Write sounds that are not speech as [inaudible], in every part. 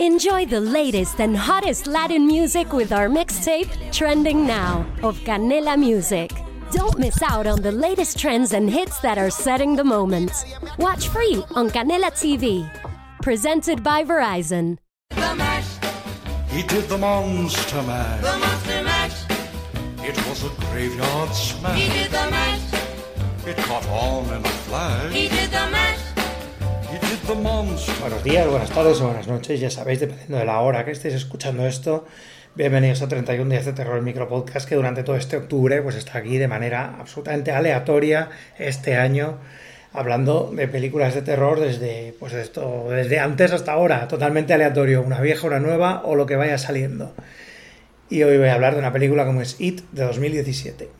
Enjoy the latest and hottest Latin music with our mixtape, Trending Now, of Canela Music. Don't miss out on the latest trends and hits that are setting the moment. Watch free on Canela TV. Presented by Verizon. The mash, He did the monster mash. the monster mash. It was a graveyard smash. He smash. did the mash, It caught on in a flash. he did the mash. Buenos días, buenas tardes o buenas noches, ya sabéis, dependiendo de la hora que estéis escuchando esto. Bienvenidos a 31 días de terror, el micropodcast que durante todo este octubre pues está aquí de manera absolutamente aleatoria este año hablando de películas de terror desde pues desde antes hasta ahora, totalmente aleatorio, una vieja, una nueva o lo que vaya saliendo. Y hoy voy a hablar de una película como es It de 2017.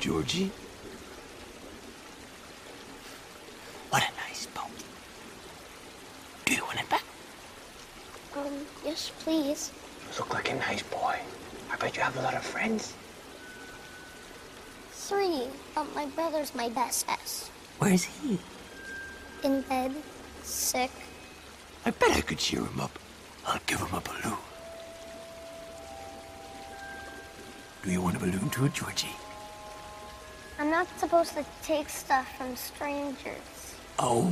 Georgie. What a nice boat. Do you want it back? Um, yes, please. You look like a nice boy. I bet you have a lot of friends. Three. Um, my brother's my best S. Where's he? In bed, sick. I bet I could cheer him up. I'll give him a balloon. Do you want a balloon too, Georgie? I'm not supposed to take stuff from strangers. Oh,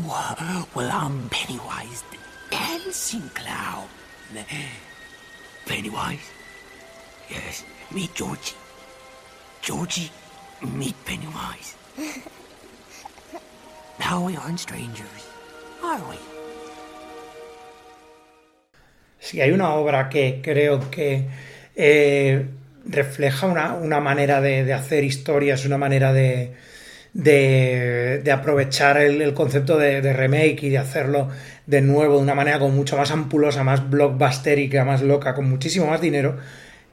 well, I'm Pennywise, the dancing clown. Pennywise? Yes, meet Georgie. Georgie, meet Pennywise. [laughs] now we aren't strangers, are we? Si hay una obra que creo que eh, refleja una, una manera de, de hacer historias, una manera de, de, de aprovechar el, el concepto de, remake y de hacerlo de nuevo de una manera como mucho más ampulosa, más blockbusterica, más loca, con muchísimo más dinero,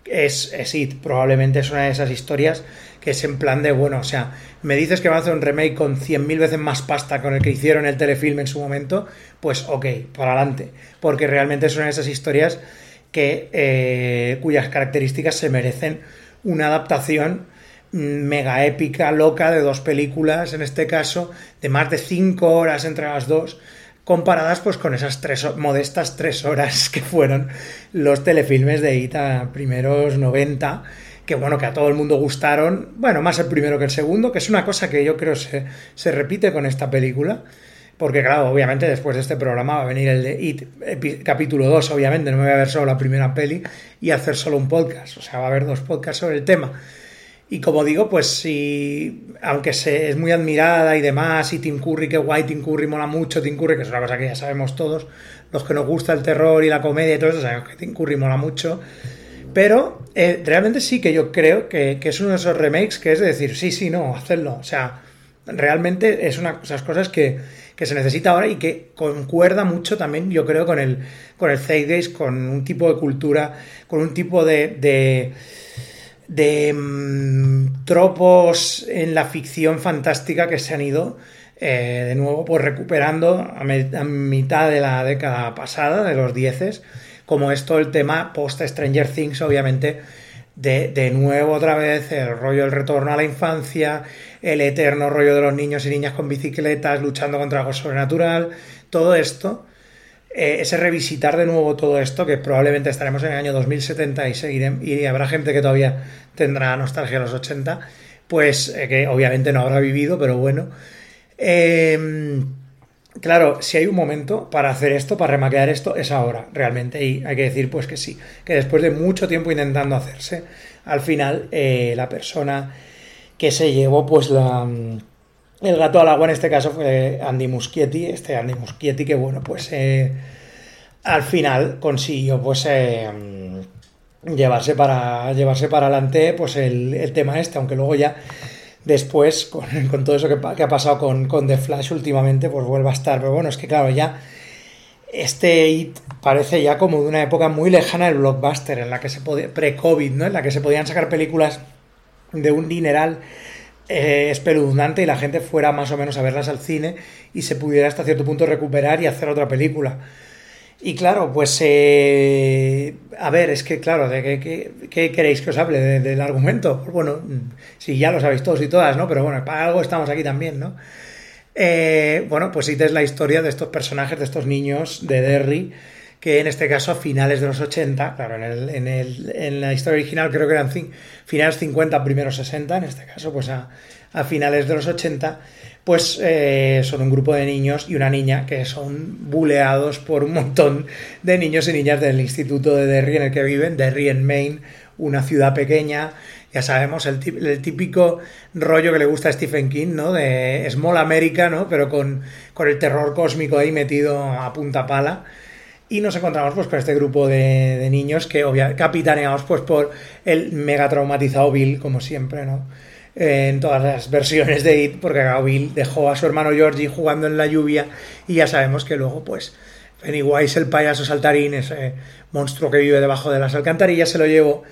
es, es It. Probablemente es una de esas historias que es en plan de, bueno, o sea, me dices que va a hacer un remake con 100.000 veces más pasta con el que hicieron el telefilm en su momento, pues ok, para adelante. Porque realmente es una de esas historias que, eh, cuyas características se merecen una adaptación mm, mega épica, loca, de dos películas, en este caso, de más de cinco horas entre las dos, comparadas pues con esas tres modestas tres horas [laughs] que fueron los telefilmes de Ita primeros 90 que bueno, que a todo el mundo gustaron, bueno, más el primero que el segundo, que es una cosa que yo creo se, se repite con esta película, porque claro, obviamente después de este programa va a venir el de It, capítulo 2, obviamente, no me voy a ver solo la primera peli y hacer solo un podcast, o sea, va a haber dos podcasts sobre el tema. Y como digo, pues si, aunque se, es muy admirada y demás, y Tim Curry, que guay, Tim Curry mola mucho, Tim Curry, que es una cosa que ya sabemos todos, los que nos gusta el terror y la comedia y todo eso, sabemos que Tim Curry mola mucho, pero eh, realmente sí que yo creo que, que es uno de esos remakes que es de decir, sí, sí, no, hacerlo. O sea, realmente es una de esas cosas que, que se necesita ahora y que concuerda mucho también, yo creo, con el, con el Zeitgeist, con un tipo de cultura, con un tipo de, de, de mm, tropos en la ficción fantástica que se han ido eh, de nuevo pues recuperando a, a mitad de la década pasada, de los dieces, como es todo el tema post Stranger Things, obviamente, de, de nuevo otra vez el rollo del retorno a la infancia, el eterno rollo de los niños y niñas con bicicletas luchando contra algo sobrenatural, todo esto eh, ese revisitar de nuevo todo esto, que probablemente estaremos en el año 2070 y, seguiremos, y habrá gente que todavía tendrá nostalgia de los 80, pues eh, que obviamente no habrá vivido, pero bueno. Eh, claro, si hay un momento para hacer esto, para remaquear esto, es ahora, realmente, y hay que decir pues que sí, que después de mucho tiempo intentando hacerse, al final eh, la persona que se llevó pues la... El gato al agua en este caso fue Andy Muschietti, este Andy Muschietti que bueno, pues eh, al final consiguió pues eh, llevarse para llevarse para adelante pues el, el tema este, aunque luego ya después [laughs] con, todo eso que, ha pasado con, con The Flash últimamente pues vuelva a estar, pero bueno, es que claro, ya este It parece ya como de una época muy lejana del blockbuster, en la que se podía, pre-COVID, ¿no? En la que se podían sacar películas de un dineral eh, espeluznante y la gente fuera más o menos a verlas al cine y se pudiera hasta cierto punto recuperar y hacer otra película. Y claro, pues eh, a ver, es que claro, ¿de qué, qué- queréis que os hable de- del argumento? Pues bueno, mm, sí, ya lo sabéis todos y todas, ¿no? Pero bueno, para algo estamos aquí también, ¿no? Eh, bueno, pues sí, es la historia de estos personajes, de estos niños de Derry, que en este caso a finales de los 80, claro, en, el, en, el- en la historia original creo que eran finales 50, primeros 60, en este caso pues a, a finales de los 80, pues eh, son un grupo de niños y una niña que son buleados por un montón de niños y niñas del instituto de Derry en el que viven, Derry en Maine, una ciudad pequeña, ya sabemos, el, típico rollo que le gusta a Stephen King, ¿no? De Small America, ¿no? Pero con, con el terror cósmico ahí metido a punta pala. Y nos encontramos pues con este grupo de, de niños que obvia, capitaneados pues por el mega traumatizado Bill, como siempre, ¿no? En todas las versiones de It, porque Bill dejó a su hermano Georgie jugando en la lluvia y ya sabemos que luego pues Pennywise, el payaso saltarín, ese monstruo que vive debajo de las alcantarillas, se lo llevó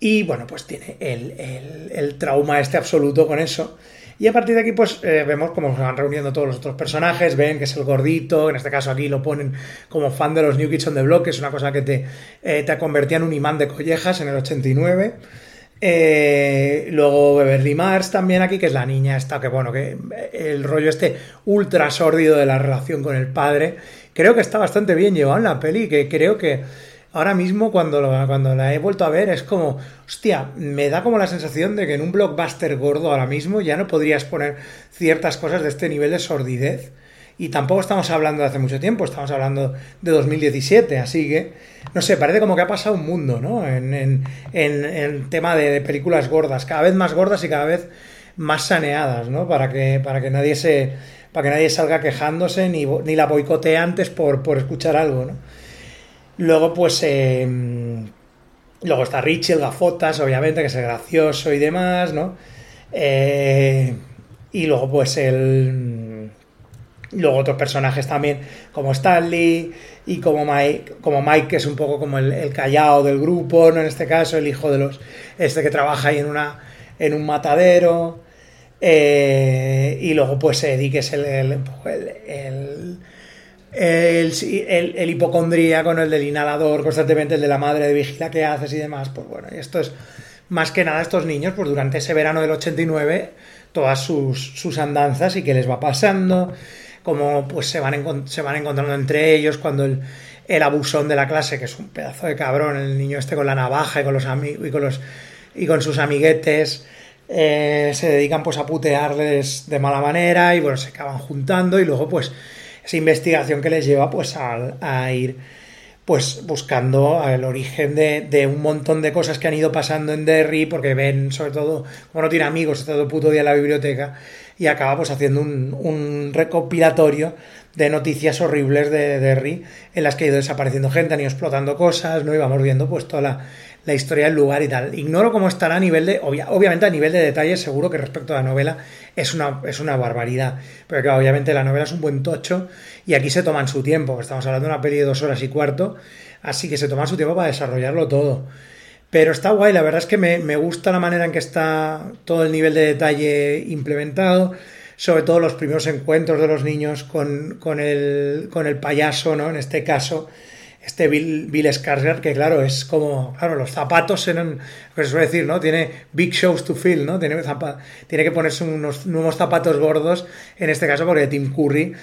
y bueno, pues tiene el, el- el trauma este absoluto con eso. Y a partir de aquí, pues eh, vemos cómo se van reuniendo todos los otros personajes. Ven que es el gordito, en este caso aquí lo ponen como fan de los New Kids on the Block, que es una cosa que te, eh, te convertía en un imán de collejas en el 89. Eh, luego Beverly Mars también aquí, que es la niña esta, que bueno, que el rollo este ultra sórdido de la relación con el padre, creo que está bastante bien llevado en la peli, que creo que ahora mismo cuando, cuando la he vuelto a ver es como, hostia, me da como la sensación de que en un blockbuster gordo ahora mismo ya no podrías poner ciertas cosas de este nivel de sordidez. Y tampoco estamos hablando de hace mucho tiempo, estamos hablando de 2017, así que, no sé, parece como que ha pasado un mundo, ¿no? En, en, en, tema de, películas gordas, cada vez más gordas y cada vez más saneadas, ¿no? Para que, para que nadie se para que nadie salga quejándose ni, ni la boicotee antes por, por escuchar algo, ¿no? Luego, pues, eh, luego está Richie, el gafotas, obviamente, que es el gracioso y demás, ¿no? Eh, y luego, pues, el... Luego otros personajes también, como Stanley y como Mike, como Mike que es un poco como el, el callao del grupo, ¿no? En este caso, el hijo de los... Este que trabaja ahí en, una, en un matadero. Eh, y luego, pues, Eddie, que es el, el, el- el- el, hipocondríaco, el del inhalador constantemente, el de la madre de vigila que haces y demás, pues bueno, y esto es más que nada estos niños, pues durante ese verano del 89, todas sus, sus andanzas y qué les va pasando, cómo pues se van, se van encontrando entre ellos, cuando el, abusón de la clase, que es un pedazo de cabrón, el niño este con la navaja y con los y con los y con sus amiguetes, eh, se dedican pues a putearles de mala manera y bueno, se acaban juntando y luego pues esa investigación que les lleva pues a, a ir pues buscando el origen de, de un montón de cosas que han ido pasando en Derry porque ven sobre todo como no tiene amigos está todo el puto día en la biblioteca y acaba pues haciendo un, un recopilatorio de noticias horribles de Derry en las que ha ido desapareciendo gente han ido explotando cosas no y vamos viendo pues toda la, historia del lugar y tal. Ignoro cómo estará a nivel de. obvia- obviamente a nivel de detalle, seguro que respecto a la novela es una, es una barbaridad. Pero que obviamente la novela es un buen tocho y aquí se toman su tiempo. Estamos hablando de una peli de dos horas y cuarto, así que se toman su tiempo para desarrollarlo todo. Pero está guay, la verdad es que me, me gusta la manera en que está todo el nivel de detalle implementado, sobre todo los primeros encuentros de los niños con, con, el, con el payaso, ¿no? En este caso, este Bill, Bill que claro, es como, claro, los zapatos eran, que se suele decir, ¿no? Tiene big shows to fill, ¿no? Tiene, tiene que ponerse unos nuevos zapatos gordos, en este caso porque Tim Curry,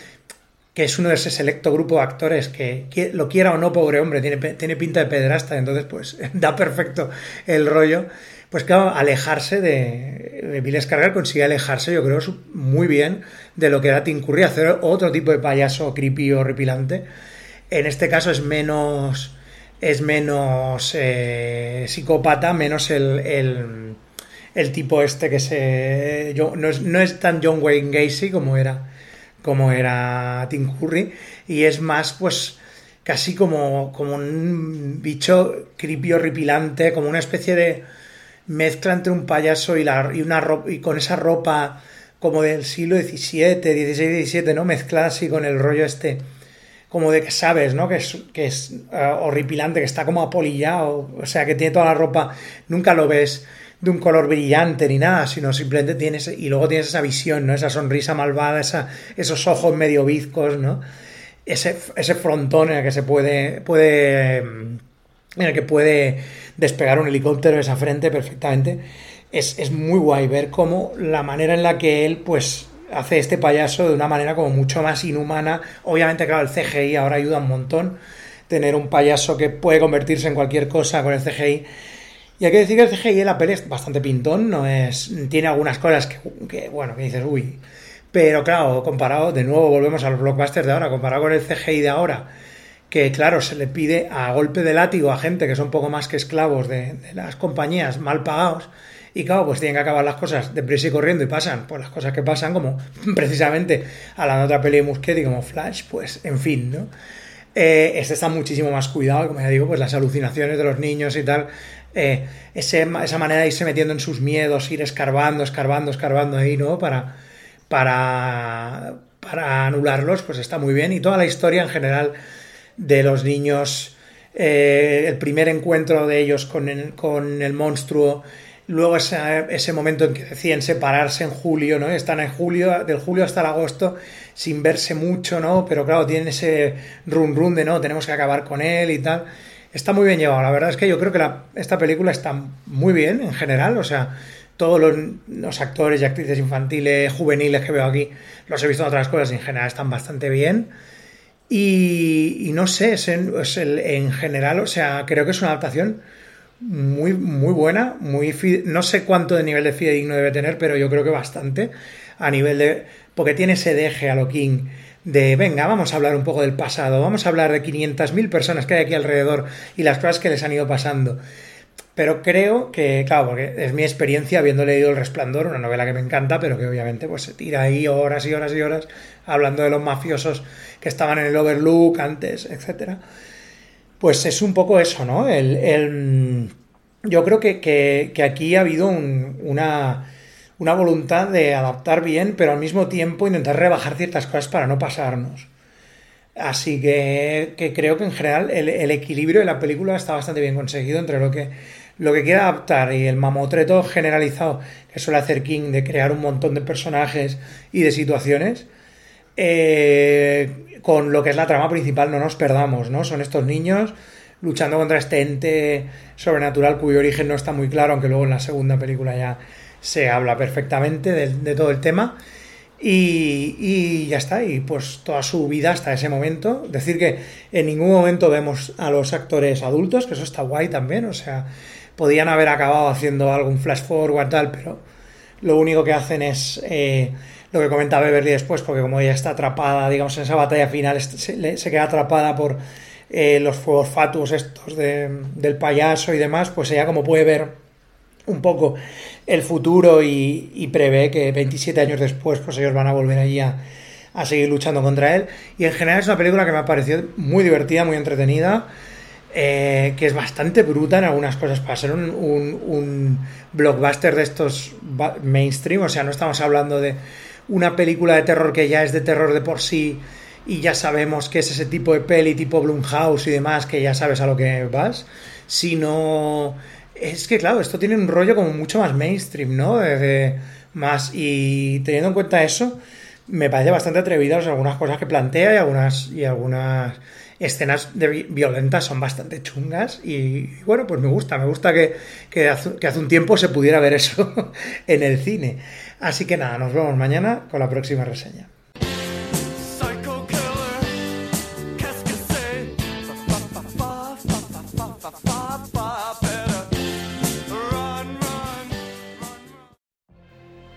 que es uno de ese selecto grupo de actores que, lo quiera o no, pobre hombre, tiene, tiene pinta de pederasta, entonces pues [laughs] da perfecto el rollo. Pues claro, alejarse de, Bill Skarsgård consigue alejarse, yo creo, muy bien de lo que era Tim Curry, hacer otro tipo de payaso creepy o horripilante. En este caso es menos es menos eh, psicópata, menos el, el, tipo este que se no, es, no es tan John Wayne Gacy como era como era Tim Curry y es más pues casi como, como un bicho creepy horripilante como una especie de mezcla entre un payaso y, la, y, una ropa, y con esa ropa como del siglo XVII, XVI, XVII, ¿no? Mezclada así con el rollo este como de que sabes, ¿no? Que es, que es eh, horripilante, que está como apolillado, o sea, que tiene toda la ropa, nunca lo ves de un color brillante ni nada, sino simplemente tienes, y luego tienes esa visión, ¿no? Esa sonrisa malvada, esa, esos ojos medio bizcos, ¿no? ese, ese frontón en el que se puede, puede en el que puede despegar un helicóptero de esa frente perfectamente. Es, es muy guay ver cómo la manera en la que él, pues, hace este payaso de una manera como mucho más inhumana. Obviamente, claro, el CGI ahora ayuda un montón. Tener un payaso que puede convertirse en cualquier cosa con el CGI. Y hay que decir que el CGI de la peli es bastante pintón, no es. Tiene algunas cosas que, bueno, que dices, uy. Pero claro, comparado, de nuevo volvemos a los blockbusters de ahora, comparado con el CGI de ahora, que claro, se le pide a golpe de látigo a gente que son poco más que esclavos de, las compañías mal pagados y claro, pues tienen que acabar las cosas deprisa y corriendo y pasan por las cosas que pasan, como [laughs] precisamente a la otra peli de Muschietti como Flash, pues en fin, ¿no? Eh, este está muchísimo más cuidado, como ya digo, pues las alucinaciones de los niños y tal, eh, esa manera de irse metiendo en sus miedos, ir escarbando, escarbando, escarbando ahí, ¿no? Para, para, para anularlos, pues está muy bien. Y toda la historia en general de los niños, eh, el primer encuentro de ellos con el, con el monstruo, luego ese, ese, momento en que deciden separarse en julio, ¿no? Están en julio, del julio hasta el agosto, sin verse mucho, ¿no? Pero claro, tienen ese run run de no, tenemos que acabar con él y tal. Está muy bien llevado. La verdad es que yo creo que la, esta película está muy bien en general. O sea, todos los, actores y actrices infantiles, juveniles que veo aquí, los he visto en otras cosas en general están bastante bien. Y, no sé, es en, el, en general, o sea, creo que es una adaptación muy, muy buena, muy no sé cuánto de nivel de fidedigno debe tener, pero yo creo que bastante a nivel de porque tiene ese deje a lo King de venga, vamos a hablar un poco del pasado, vamos a hablar de 500.000 personas que hay aquí alrededor y las cosas que les han ido pasando. Pero creo que, claro, porque es mi experiencia habiendo leído El Resplandor, una novela que me encanta, pero que obviamente pues se tira ahí horas y horas y horas hablando de los mafiosos que estaban en el Overlook antes, etcétera pues es un poco eso, ¿no? El, el yo creo que, que, que, aquí ha habido un, una, una, voluntad de adaptar bien, pero al mismo tiempo intentar rebajar ciertas cosas para no pasarnos. Así que, que creo que en general el, equilibrio de la película está bastante bien conseguido entre lo que, lo que quiere adaptar y el mamotreto generalizado que suele hacer King de crear un montón de personajes y de situaciones. Eh, con lo que es la trama principal, no nos perdamos, ¿no? Son estos niños luchando contra este ente sobrenatural cuyo origen no está muy claro, aunque luego en la segunda película ya se habla perfectamente de, todo el tema. Y, ya está, y pues toda su vida hasta ese momento. Decir que en ningún momento vemos a los actores adultos, que eso está guay también, o sea, podían haber acabado haciendo algún flash forward tal, pero lo único que hacen es eh, lo que comentaba Beverly después, porque como ella está atrapada, digamos, en esa batalla final, se, se queda atrapada por eh, los fuegos fatuos estos de, del payaso y demás, pues ella como puede ver un poco el futuro y, prevé que 27 años después pues ellos van a volver allí a, a, seguir luchando contra él. Y en general es una película que me ha parecido muy divertida, muy entretenida, eh, que es bastante bruta en algunas cosas para ser un, un, un blockbuster de estos mainstream, o sea, no estamos hablando de una película de terror que ya es de terror de por sí y ya sabemos que es ese tipo de peli tipo Blumhouse y demás que ya sabes a lo que vas, sino es que claro, esto tiene un rollo como mucho más mainstream, ¿no? Más y teniendo en cuenta eso, me parece bastante atrevido algunas cosas que plantea y algunas y algunas escenas violentas son bastante chungas y, bueno, pues me gusta, me gusta que, hace, que hace un tiempo se pudiera ver eso [laughs] en el cine. Así que nada, nos vemos mañana con la próxima reseña.